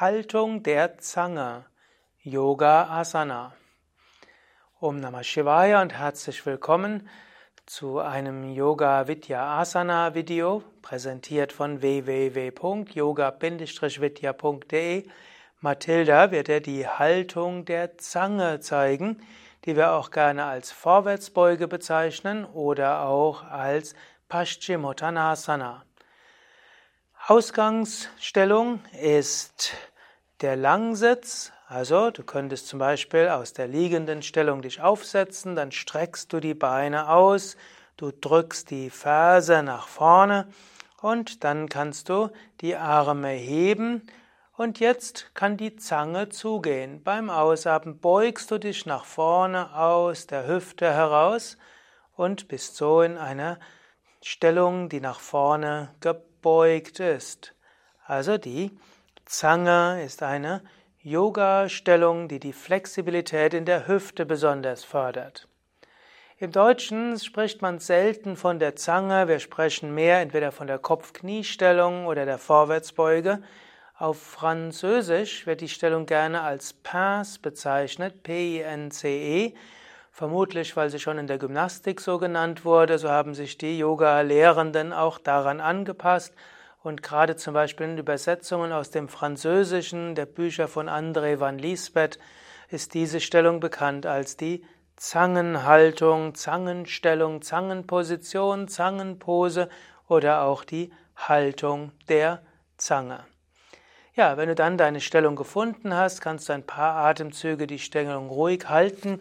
Haltung der Zange, Yoga Asana. Om Namah Shivaya und herzlich willkommen zu einem Yoga Vidya Asana Video, präsentiert von www.yoga-vidya.de. Mathilda wird dir die Haltung der Zange zeigen, die wir auch gerne als Vorwärtsbeuge bezeichnen oder auch als Paschimottanasana. Ausgangsstellung ist der Langsitz. Also du könntest zum Beispiel aus der liegenden Stellung dich aufsetzen, dann streckst du die Beine aus, du drückst die Ferse nach vorne und dann kannst du die Arme heben und jetzt kann die Zange zugehen. Beim Ausatmen beugst du dich nach vorne aus der Hüfte heraus und bist so in einer Stellung, die nach vorne gebeugt gebeugt ist. Also die Zange ist eine Yoga-Stellung, die die Flexibilität in der Hüfte besonders fördert. Im Deutschen spricht man selten von der Zange, wir sprechen mehr entweder von der Kopf-Knie-Stellung oder der Vorwärtsbeuge. Auf Französisch wird die Stellung gerne als Pince bezeichnet, P-I-N-C-E. Vermutlich, weil sie schon in der Gymnastik so genannt wurde, so haben sich die Yoga-Lehrenden auch daran angepasst. Und gerade zum Beispiel in Übersetzungen aus dem Französischen der Bücher von André van Liesbeth ist diese Stellung bekannt als die Zangenhaltung, Zangenstellung, Zangenposition, Zangenpose oder auch die Haltung der Zange. Ja, wenn du dann deine Stellung gefunden hast, kannst du ein paar Atemzüge die Stellung ruhig halten.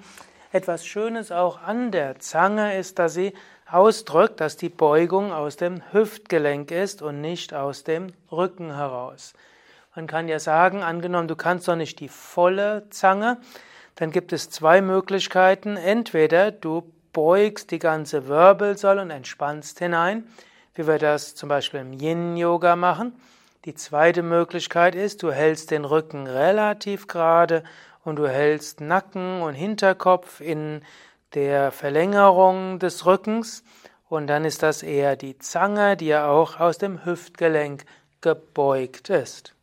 Etwas Schönes auch an der Zange ist, dass sie ausdrückt, dass die Beugung aus dem Hüftgelenk ist und nicht aus dem Rücken heraus. Man kann ja sagen, angenommen, du kannst doch nicht die volle Zange, dann gibt es zwei Möglichkeiten. Entweder du beugst die ganze Wirbelsäule und entspannst hinein, wie wir das zum Beispiel im Yin-Yoga machen. Die zweite Möglichkeit ist, du hältst den Rücken relativ gerade und du hältst Nacken und Hinterkopf in der Verlängerung des Rückens und dann ist das eher die Zange, die ja auch aus dem Hüftgelenk gebeugt ist.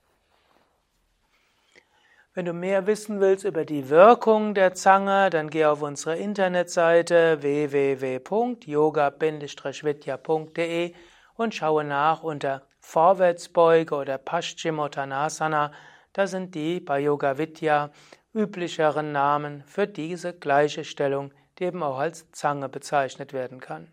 Wenn du mehr wissen willst über die Wirkung der Zange, dann geh auf unsere Internetseite www.yoga-vidya.de und schaue nach unter Vorwärtsbeuge oder Paschimottanasana. Da sind die bei Yoga Vidya üblicheren Namen für diese gleiche Stellung, die eben auch als Zange bezeichnet werden kann.